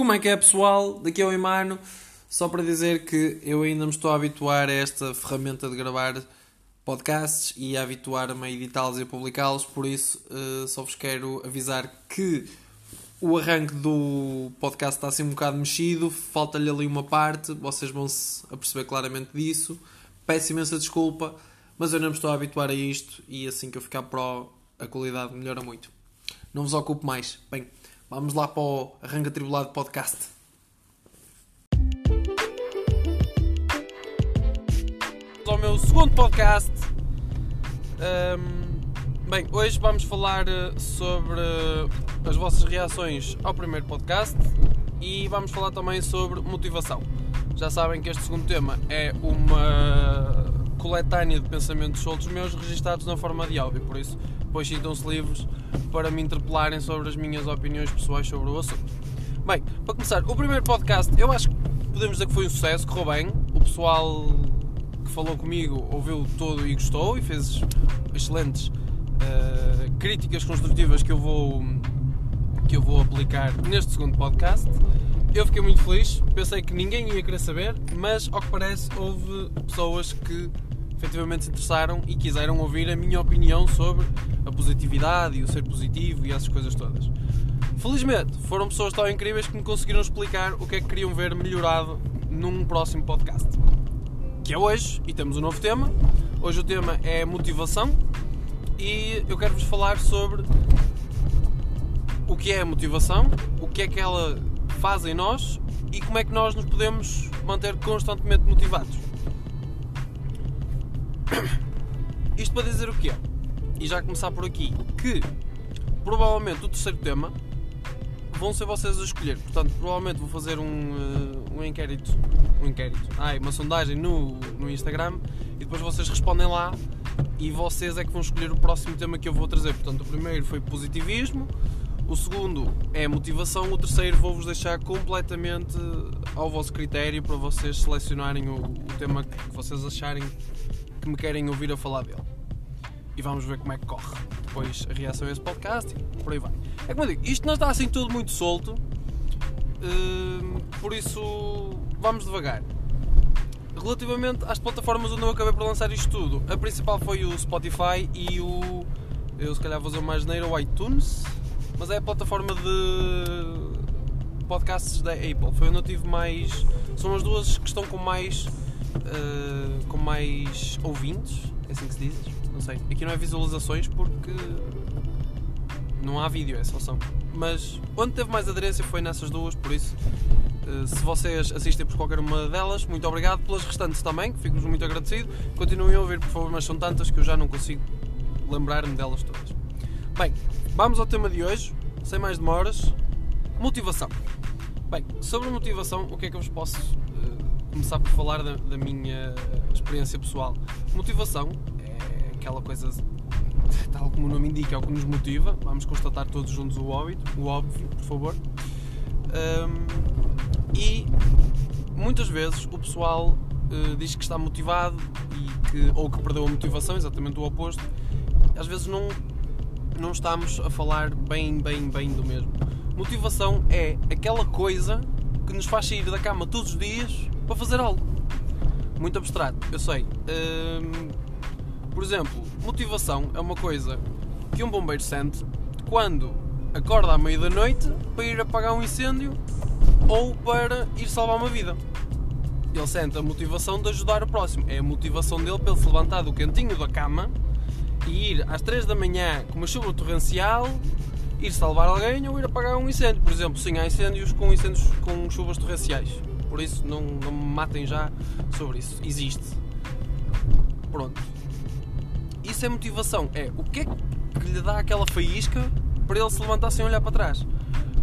Como é que é, pessoal? Daqui é o Imano. Só para dizer que eu ainda me estou a habituar a esta ferramenta de gravar podcasts e a habituar-me a editá-los e a publicá-los, por isso uh, só vos quero avisar que o arranque do podcast está assim um bocado mexido, falta-lhe ali uma parte, vocês vão se aperceber claramente disso. Peço imensa desculpa, mas eu não me estou a habituar a isto e assim que eu ficar pro, a qualidade melhora muito. Não vos ocupo mais. Bem, vamos lá para o Arranca Tribulado Podcast. Ao meu segundo podcast. Um, bem, hoje vamos falar eh, sobre as vossas reações ao primeiro podcast e vamos falar também sobre motivação. Já sabem que este segundo tema é uma coletânea de pensamentos soltos meus registados na forma de áudio, por isso depois sintam-se livres para me interpelarem sobre as minhas opiniões pessoais sobre o assunto. Bem, para começar, o primeiro podcast eu acho que podemos dizer que foi um sucesso, correu bem, o pessoal que falou comigo ouviu todo e gostou e fez excelentes uh, críticas construtivas que eu vou que eu vou aplicar neste segundo podcast. Eu fiquei muito feliz, pensei que ninguém ia querer saber, mas ao que parece houve pessoas que efetivamente se interessaram e quiseram ouvir a minha opinião sobre a positividade e o ser positivo e essas coisas todas. Felizmente, foram pessoas tão incríveis que me conseguiram explicar o que é que queriam ver melhorado num próximo podcast. Que é hoje, e temos um novo tema. Hoje o tema é motivação e eu quero vos falar sobre o que é a motivação, o que é que ela faz em nós e como é que nós nos podemos manter constantemente motivados. Isto para dizer o quê? E já começar por aqui, que provavelmente o terceiro tema vão ser vocês a escolher. Portanto, provavelmente vou fazer um, uh, um inquérito, um inquérito, ai, uma sondagem no, no Instagram e depois vocês respondem lá e vocês é que vão escolher o próximo tema que eu vou trazer. Portanto, o primeiro foi positivismo, o segundo é motivação, o terceiro vou-vos deixar completamente ao vosso critério para vocês selecionarem o, o tema que vocês acharem que me querem ouvir a falar dele. E vamos ver como é que corre depois a reação a esse podcast e por aí vai. É como eu digo, isto não está assim tudo muito solto, uh, por isso vamos devagar. Relativamente às plataformas onde eu acabei por lançar isto tudo, a principal foi o Spotify e o. Eu se calhar vou fazer mais neiro, o iTunes, mas é a plataforma de podcasts da Apple. Foi onde eu tive mais. São as duas que estão com mais uh, com mais ouvintes, é assim que se diz? Não sei. Aqui não é visualizações porque não há vídeo, é só som. Mas onde teve mais aderência foi nessas duas, por isso, uh, se vocês assistem por qualquer uma delas, muito obrigado. Pelas restantes também, fico-vos muito agradecido. Continuem a ouvir, por favor, mas são tantas que eu já não consigo lembrar-me delas todas. Bem, vamos ao tema de hoje, sem mais demoras: motivação. Bem, sobre motivação, o que é que eu vos posso começar por falar da, da minha experiência pessoal. Motivação é aquela coisa, tal como o nome indica, é o que nos motiva. Vamos constatar todos juntos o óbvio, o óbvio por favor. Um, e muitas vezes o pessoal uh, diz que está motivado e que, ou que perdeu a motivação, exatamente o oposto. Às vezes não, não estamos a falar bem, bem, bem do mesmo. Motivação é aquela coisa que nos faz sair da cama todos os dias para fazer algo. Muito abstrato, eu sei. Hum, por exemplo, motivação é uma coisa que um bombeiro sente quando acorda à meia da noite para ir apagar um incêndio ou para ir salvar uma vida. Ele sente a motivação de ajudar o próximo. É a motivação dele para ele se levantar do cantinho da cama e ir às 3 da manhã com uma chuva torrencial, ir salvar alguém ou ir apagar um incêndio. Por exemplo, sim, há incêndios com incêndios com chuvas torrenciais por isso não, não me matem já sobre isso. Existe. Pronto. Isso é motivação. É o que é que lhe dá aquela faísca para ele se levantar sem olhar para trás.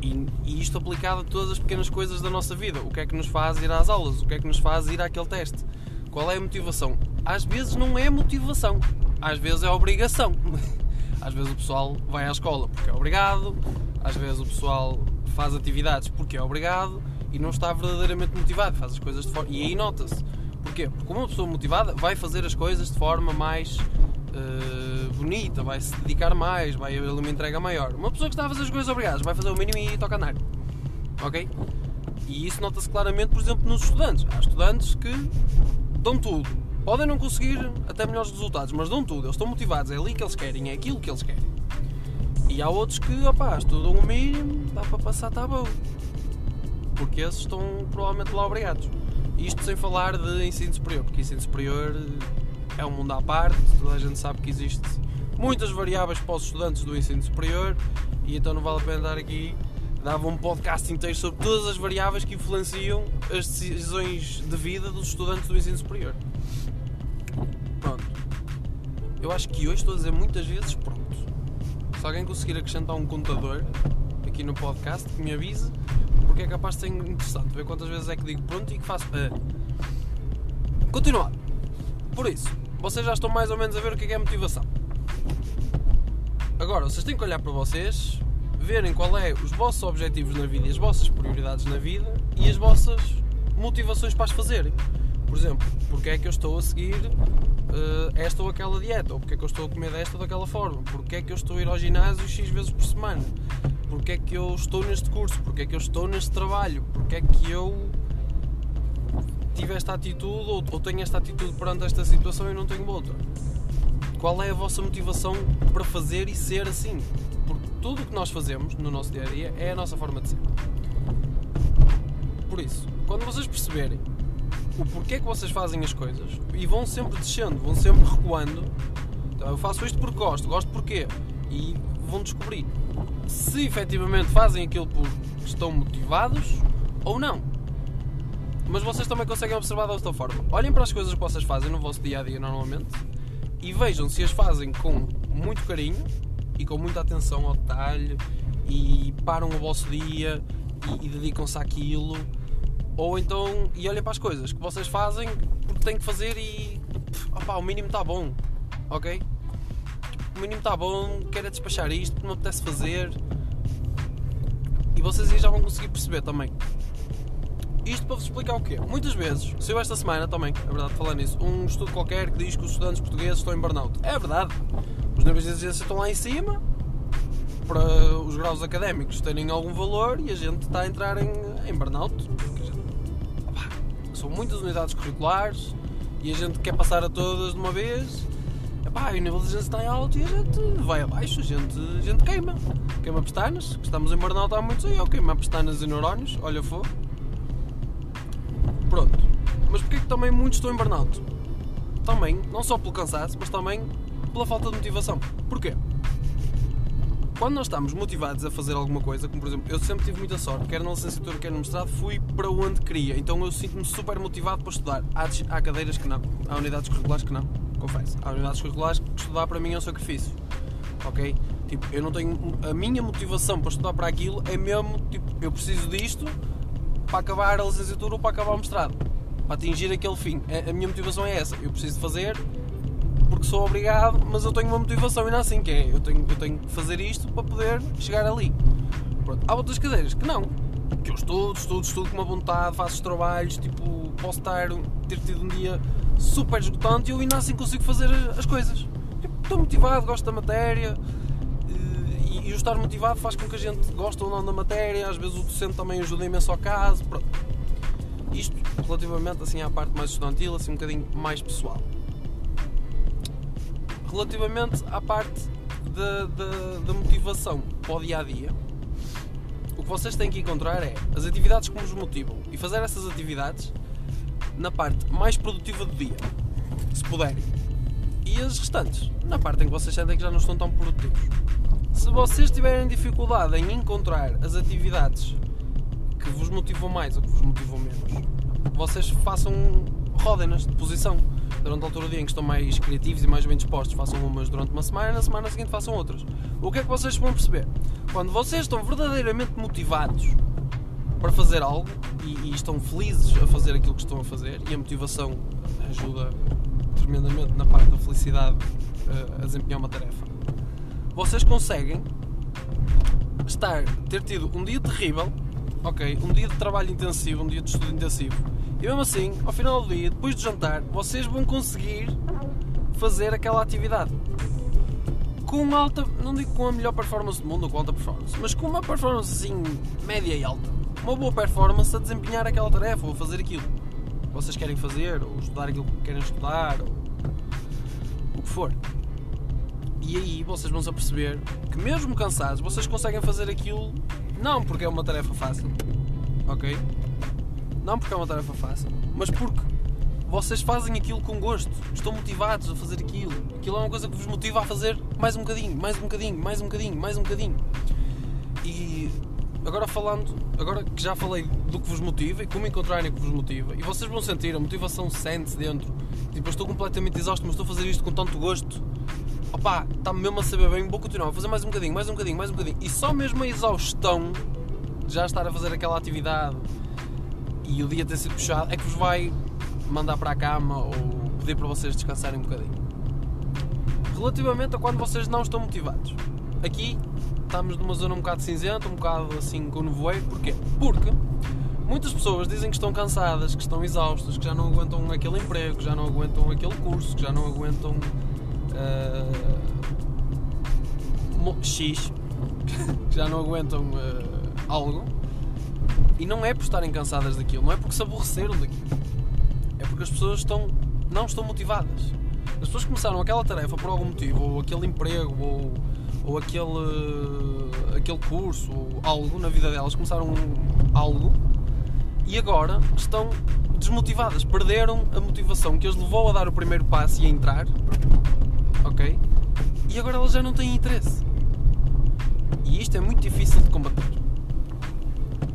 E, e, isto aplicado a todas as pequenas coisas da nossa vida. O que é que nos faz ir às aulas? O que é que nos faz ir àquele teste? Qual é a motivação? Às vezes não é motivação, às vezes é obrigação. Às vezes o pessoal vai à escola porque é obrigado, às vezes o pessoal faz atividades porque é obrigado, e não está verdadeiramente motivado, faz as coisas de forma. E aí nota-se. Porquê? Porque uma pessoa motivada vai fazer as coisas de forma mais uh, bonita, vai se dedicar mais, vai haver uma entrega maior. Uma pessoa que está a fazer as coisas obrigadas vai fazer o mínimo e toca andar. Ok? E isso nota-se claramente, por exemplo, nos estudantes. Há estudantes que dão tudo. Podem não conseguir até melhores resultados, mas dão tudo. Eles estão motivados, é ali que eles querem, é aquilo que eles querem. E há outros que, opá, estudam o mínimo, dá para passar, está bom. Porque esses estão provavelmente lá obrigados. Isto sem falar de ensino superior, porque ensino superior é um mundo à parte, toda a gente sabe que existe muitas variáveis para os estudantes do ensino superior e então não vale a pena dar aqui dava um podcast inteiro sobre todas as variáveis que influenciam as decisões de vida dos estudantes do ensino superior. Pronto. Eu acho que hoje estou a dizer muitas vezes pronto. Se alguém conseguir acrescentar um contador aqui no podcast, que me avise, porque é capaz de ser interessante ver quantas vezes é que digo pronto e que faço. Uh. Continuar. Por isso, vocês já estão mais ou menos a ver o que é, que é motivação. Agora, vocês têm que olhar para vocês, verem qual é os vossos objetivos na vida e as vossas prioridades na vida e as vossas motivações para as fazerem. Por exemplo, porque é que eu estou a seguir uh, esta ou aquela dieta? Ou porque é que eu estou a comer desta ou daquela forma? Porque é que eu estou a ir ao ginásio X vezes por semana? Porque é que eu estou neste curso? Porque é que eu estou neste trabalho? Porque é que eu tive esta atitude ou, ou tenho esta atitude perante esta situação e não tenho outra? Qual é a vossa motivação para fazer e ser assim? Porque tudo o que nós fazemos no nosso dia a dia é a nossa forma de ser. Por isso, quando vocês perceberem o porquê que vocês fazem as coisas e vão sempre descendo, vão sempre recuando, então, eu faço isto porque gosto, gosto porquê? E vão descobrir se efetivamente fazem aquilo porque estão motivados ou não. Mas vocês também conseguem observar da outra forma. Olhem para as coisas que vocês fazem no vosso dia a dia normalmente e vejam se as fazem com muito carinho e com muita atenção ao detalhe e param o vosso dia e, e dedicam-se àquilo ou então e olhem para as coisas que vocês fazem porque têm que fazer e opa, o mínimo está bom ok o mínimo está bom quero é despachar isto porque não apetece fazer e vocês aí já vão conseguir perceber também isto para vos explicar o quê? Muitas vezes, saiu esta semana também, é verdade, falar nisso, um estudo qualquer que diz que os estudantes portugueses estão em burnout. É verdade. Os níveis de exigência estão lá em cima para os graus académicos terem algum valor e a gente está a entrar em, em burnout. Opa, são muitas unidades curriculares e a gente quer passar a todas de uma vez. Epá, e o nível de exigência está alto e a gente vai abaixo, a gente, a gente queima. Queima pestanas, que estamos em burnout há muitos anos, queima pestanas e neurónios, olha fogo. Pronto. Mas porquê que também muitos estão em burnout? Também, não só pelo cansaço, mas também pela falta de motivação. Porquê? Quando nós estamos motivados a fazer alguma coisa, como por exemplo, eu sempre tive muita sorte, quer na licenciatura, quer no mestrado, fui para onde queria. Então eu sinto-me super motivado para estudar. Há, há cadeiras que não, há unidades curriculares que não, confesso. Há unidades curriculares que estudar para mim é um sacrifício. Ok? Tipo, eu não tenho. A minha motivação para estudar para aquilo é mesmo, tipo, eu preciso disto para acabar a licenciatura ou para acabar o mestrado. Para atingir aquele fim. A, minha motivação é essa. Eu preciso fazer porque sou obrigado, mas eu tenho uma motivação ainda assim, que é eu tenho, eu tenho que fazer isto para poder chegar ali. Pronto. Há outras cadeiras que não. Que eu estudo, estudo, estudo com uma vontade, faço os trabalhos, tipo, posso estar, ter tido um dia super esgotante e eu ainda assim consigo fazer as coisas. Tipo, estou motivado, gosto da matéria, e o estar motivado faz com que a gente goste ou não da matéria, às vezes o docente também ajuda imenso ao caso. Pronto. Isto relativamente assim à parte mais estudantil, assim um bocadinho mais pessoal. Relativamente à parte da, motivação para o dia a dia, o que vocês têm que encontrar é as atividades que vos motivam e fazer essas atividades na parte mais produtiva do dia, se puderem. E as restantes, na parte em que vocês sentem que já não estão tão produtivos. Se vocês tiverem dificuldade em encontrar as atividades que vos motivam mais ou que vos motivam menos, vocês façam rodem-nas de posição. Durante a altura do dia em que estão mais criativos e mais bem dispostos, façam umas durante uma semana, na semana seguinte façam outras. O que é que vocês vão perceber? Quando vocês estão verdadeiramente motivados para fazer algo e, e estão felizes a fazer aquilo que estão a fazer, e a motivação ajuda tremendamente na parte da felicidade a desempenhar uma tarefa. Vocês conseguem estar, ter tido um dia terrível, ok, um dia de trabalho intensivo, um dia de estudo intensivo, e mesmo assim, ao final do dia, depois de jantar, vocês vão conseguir fazer aquela atividade. Com alta, não digo com a melhor performance do mundo ou com alta performance, mas com uma performance assim média e alta, uma boa performance a desempenhar aquela tarefa ou a fazer aquilo que vocês querem fazer, ou estudar aquilo que querem estudar, ou o que for. E aí vocês vão se aperceber que mesmo cansados, vocês conseguem fazer aquilo não porque é uma tarefa fácil, ok? Não porque é uma tarefa fácil, mas porque vocês fazem aquilo com gosto, estão motivados a fazer aquilo. Aquilo é uma coisa que vos motiva a fazer mais um bocadinho, mais um bocadinho, mais um bocadinho, mais um bocadinho. E agora falando, agora que já falei do que vos motiva e como encontrarem o que vos motiva, e vocês vão sentir a motivação sente-se dentro. Tipo, eu estou completamente exausto, mas estou a fazer isto com tanto gosto. Opá, está-me mesmo a saber bem, vou continuar, vou fazer mais um bocadinho, mais um bocadinho, mais um bocadinho. E só mesmo a exaustão de já estar a fazer aquela atividade e o dia ter sido puxado é que vos vai mandar para a cama ou pedir para vocês descansarem um bocadinho. Relativamente a quando vocês não estão motivados. Aqui estamos numa zona um bocado cinzenta, um bocado assim com nevoeiro. Porquê? Porque muitas pessoas dizem que estão cansadas, que estão exaustas, que já não aguentam aquele emprego, que já não aguentam aquele curso, que já não aguentam uh, X, que já não aguentam uh, algo. E não é por estarem cansadas daquilo, não é porque se aborreceram daquilo é porque as pessoas estão, não estão motivadas. As pessoas começaram aquela tarefa por algum motivo, ou aquele emprego, ou, ou aquele, aquele curso, ou algo na vida delas, começaram algo e agora estão desmotivadas, perderam a motivação que as levou a dar o primeiro passo e a entrar, ok? E agora elas já não têm interesse. E isto é muito difícil de combater.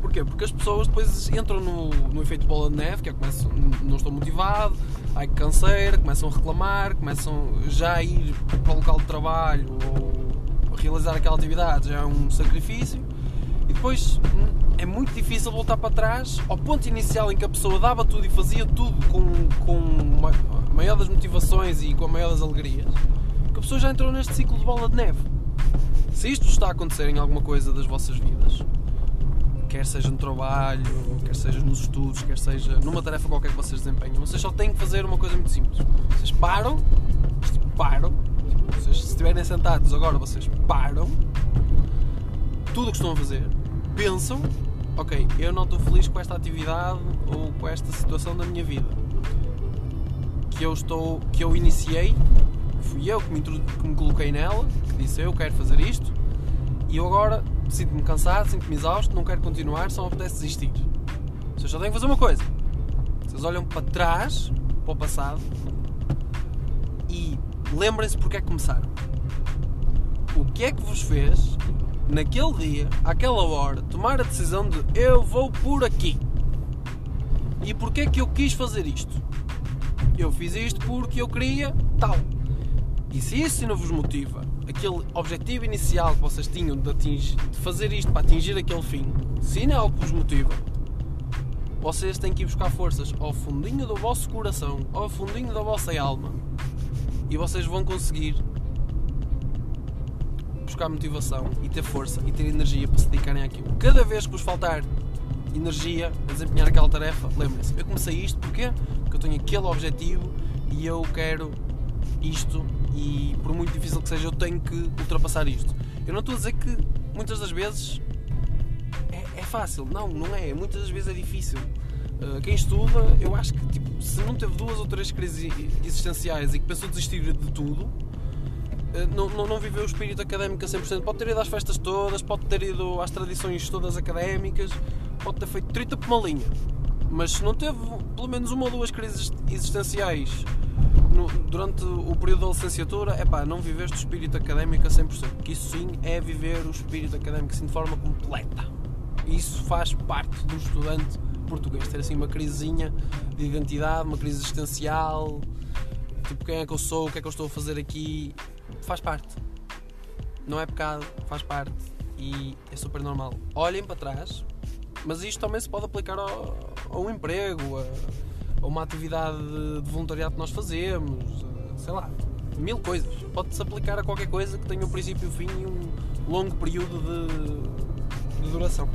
Porquê? Porque as pessoas depois entram no, no efeito bola de neve, que é começam, não estou motivado, ai que canseira, começam a reclamar, começam já a ir para o local de trabalho ou realizar aquela atividade, já é um sacrifício. E depois hum, é muito difícil voltar para trás ao ponto inicial em que a pessoa dava tudo e fazia tudo com, com a maior das motivações e com a maior das alegrias, que a pessoa já entrou neste ciclo de bola de neve. Se isto está a acontecer em alguma coisa das vossas vidas, quer seja no trabalho, quer seja nos estudos, quer seja numa tarefa qualquer que vocês desempenham, vocês só têm que fazer uma coisa muito simples. Vocês param, param, vocês, se estiverem sentados agora, vocês param tudo o que estão a fazer, pensam, ok, eu não estou feliz com esta atividade ou com esta situação da minha vida que eu estou, que eu iniciei, fui eu que me, que me coloquei nela, que disse eu quero fazer isto e eu agora sinto-me cansado, sinto-me exausto, não quero continuar, só me apetece desistir. Vocês só têm que fazer uma coisa. Vocês olham para trás, para o passado, lembrem-se porque é que começaram. O que é que vos fez, naquele dia, àquela hora, tomar a decisão de eu vou por aqui? E porquê é que eu quis fazer isto? Eu fiz isto porque eu queria tal. E se isso não vos motiva, aquele objetivo inicial que vocês tinham de, atingir, de fazer isto para atingir aquele fim, se não é algo que vos motiva, vocês têm que ir buscar forças ao fundinho do vosso coração, ao fundinho da vossa alma, e vocês vão conseguir buscar motivação e ter força e ter energia para se dedicarem àquilo. Cada vez que vos faltar energia a desempenhar aquela tarefa, lembrem-se, eu comecei isto porque porque eu tenho aquele objetivo e eu quero isto e por muito difícil que seja eu tenho que ultrapassar isto. Eu não estou a dizer que muitas das vezes é, é fácil, não, não é, muitas das vezes é difícil. Uh, quem estuda, eu acho que tipo, se não teve duas ou três crises existenciais e que pensou desistir de tudo, uh, não, não, não, viveu o espírito académico a 100%. Pode ter ido às festas todas, pode ter ido às tradições todas académicas, pode ter feito 30 por uma linha, mas se não teve pelo menos uma ou duas crises existenciais no, durante o período da licenciatura, é pá, não viveste o espírito académico a 100%, porque isso sim é viver o espírito académico assim, de forma completa. Isso faz parte do estudante português, ter assim uma crisezinha de identidade, uma crise existencial, tipo quem é que eu sou, o que é que eu estou a fazer aqui, faz parte. Não é pecado, faz parte e é super normal. Olhem para trás, mas isto também se pode aplicar ao, ao emprego, a, a uma atividade de voluntariado que nós fazemos, sei lá, mil coisas. Pode-se aplicar a qualquer coisa que tenha um princípio um fim e um longo período de, de duração.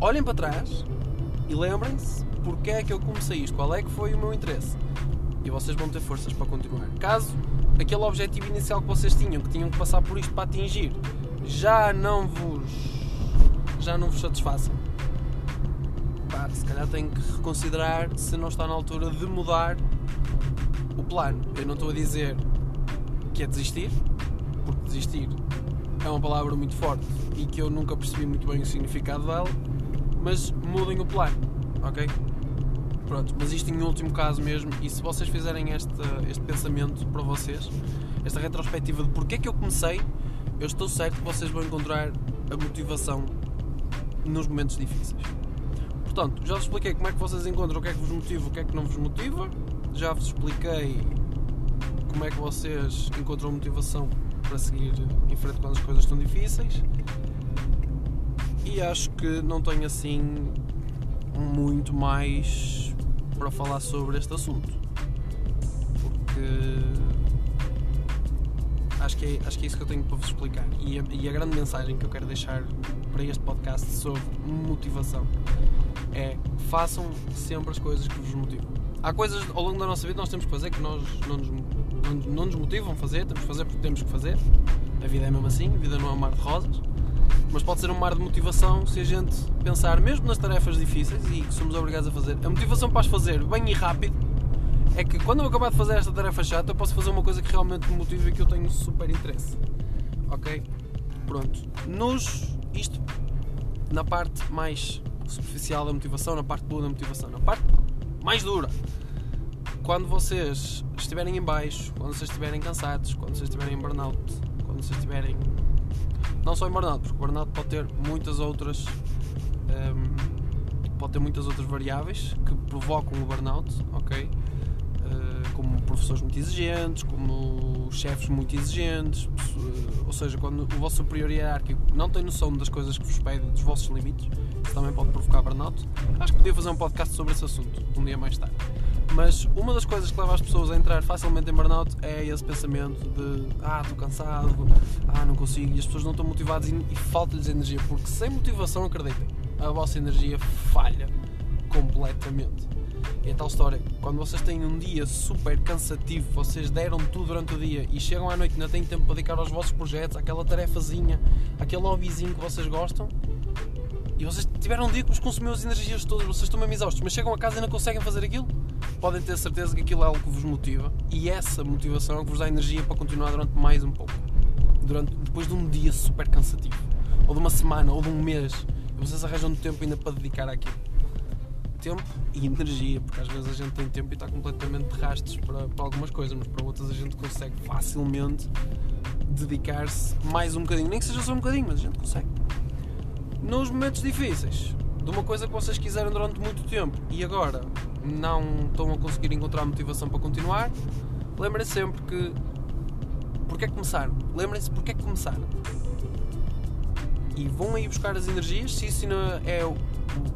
Olhem para trás e lembrem-se porque é que eu comecei isto, qual é que foi o meu interesse. E vocês vão ter forças para continuar. Caso aquele objetivo inicial que vocês tinham, que tinham que passar por isto para atingir, já não vos já não vos satisfaça, pá, se calhar tem que reconsiderar se não está na altura de mudar o plano. Eu não estou a dizer que é desistir, porque desistir é uma palavra muito forte e que eu nunca percebi muito bem o significado dela, mas mudem o plano, ok? Pronto, mas isto em último caso mesmo, e se vocês fizerem este, este pensamento para vocês, esta retrospectiva de porque é que eu comecei, eu estou certo que vocês vão encontrar a motivação nos momentos difíceis. Portanto, já vos expliquei como é que vocês encontram o que é que vos motiva, o que é que não vos motiva, já vos expliquei como é que vocês encontram motivação para seguir em frente quando as coisas estão difíceis. E acho que não tenho assim muito mais para falar sobre este assunto. Porque acho que, é, acho que é isso que eu tenho para vos explicar. E a, e a grande mensagem que eu quero deixar para este podcast sobre motivação é façam sempre as coisas que vos motivam. Há coisas ao longo da nossa vida nós temos que fazer que nós não nos, não, não nos motivam a fazer, temos que fazer porque temos que fazer. A vida é mesmo assim, a vida não é um mar de rosas. Mas pode ser um mar de motivação se a gente pensar, mesmo nas tarefas difíceis e que somos obrigados a fazer, a motivação para as fazer bem e rápido é que quando eu acabar de fazer esta tarefa chata, eu posso fazer uma coisa que realmente me motive e que eu tenho super interesse. Ok? Pronto. Nos. Isto na parte mais superficial da motivação, na parte boa da motivação, na parte mais dura. Quando vocês estiverem em baixo, quando vocês estiverem cansados, quando vocês estiverem em burnout, quando vocês estiverem. Não só em burnout, porque o burnout pode ter muitas outras. Um, pode ter muitas outras variáveis que provocam o burnout, ok? como professores muito exigentes, como chefes muito exigentes, ou seja, quando o vosso superior hierárquico não tem noção das coisas que vos pedem, dos vossos limites, isso também pode provocar burnout. Acho que podia fazer um podcast sobre esse assunto, um dia mais tarde. Mas uma das coisas que leva as pessoas a entrar facilmente em burnout é esse pensamento de ah, estou cansado, ah, não consigo, e as pessoas não estão motivadas e, e falta-lhes energia, porque sem motivação, acreditem, a vossa energia falha completamente. E tal história, quando vocês têm um dia super cansativo, vocês deram tudo durante o dia e chegam à noite e ainda têm tempo para dedicar aos vossos projetos, àquela tarefazinha, aquele hobbyzinho que vocês gostam, e vocês tiveram um dia que vos consumiu as energias todas, vocês estão mesmo exaustos, mas chegam a casa e não conseguem fazer aquilo, podem ter certeza que aquilo é algo que vos motiva e essa motivação é que vos dá energia para continuar durante mais um pouco. Durante, depois de um dia super cansativo, ou de uma semana, ou de um mês, vocês arranjam tempo ainda para dedicar àquilo tempo e energia, porque às vezes a gente tem tempo e está completamente de para, para algumas coisas, mas para outras a gente consegue facilmente dedicar-se mais um bocadinho, nem que seja só um bocadinho, mas a gente consegue. Nos momentos difíceis, de uma coisa que vocês quiseram durante muito tempo e agora não estão a conseguir encontrar motivação para continuar, lembrem-se sempre que porque é que começaram? Lembrem-se porque é que começaram. E vão aí buscar as energias, se isso é o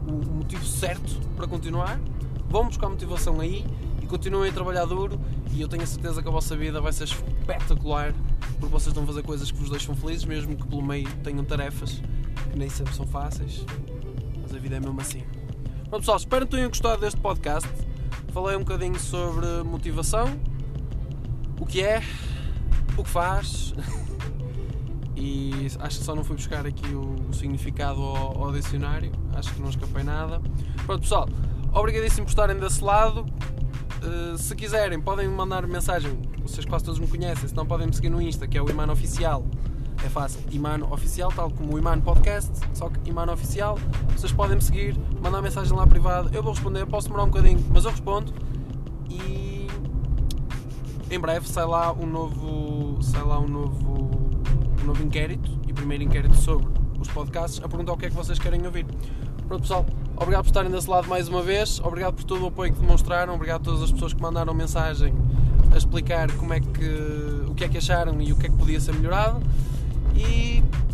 o, motivo certo para continuar, vão buscar motivação aí e continuem a trabalhar duro e eu tenho a certeza que a vossa vida vai ser espetacular porque vocês estão a fazer coisas que vos deixam felizes, mesmo que pelo meio tenham tarefas que nem sempre são fáceis, mas a vida é mesmo assim. Bom pessoal, espero que tenham gostado deste podcast. Falei um bocadinho sobre motivação, o que é, o que faz. e acho que só não fui buscar aqui o, significado ao, ao, dicionário, acho que não escapei nada. Pronto, pessoal, obrigadíssimo por estarem desse lado. Uh, se quiserem, podem mandar mensagem. Vocês quase todos me conhecem, se não podem me seguir no Insta, que é o Imano Oficial. É fácil, Imano Oficial, tal como o Imano Podcast, só que Imano Oficial. Vocês podem me seguir, mandar mensagem lá privada. Eu vou responder, posso demorar um bocadinho, mas eu respondo. E em breve sai lá um novo. Sai lá um novo novo inquérito e primeiro inquérito sobre os podcasts a perguntar o que é que vocês querem ouvir. Pronto, pessoal, obrigado por estarem desse lado mais uma vez, obrigado por todo o apoio que demonstraram, obrigado a todas as pessoas que mandaram mensagem a explicar como é que, o que é que acharam e o que é que podia ser melhorado. E tchau!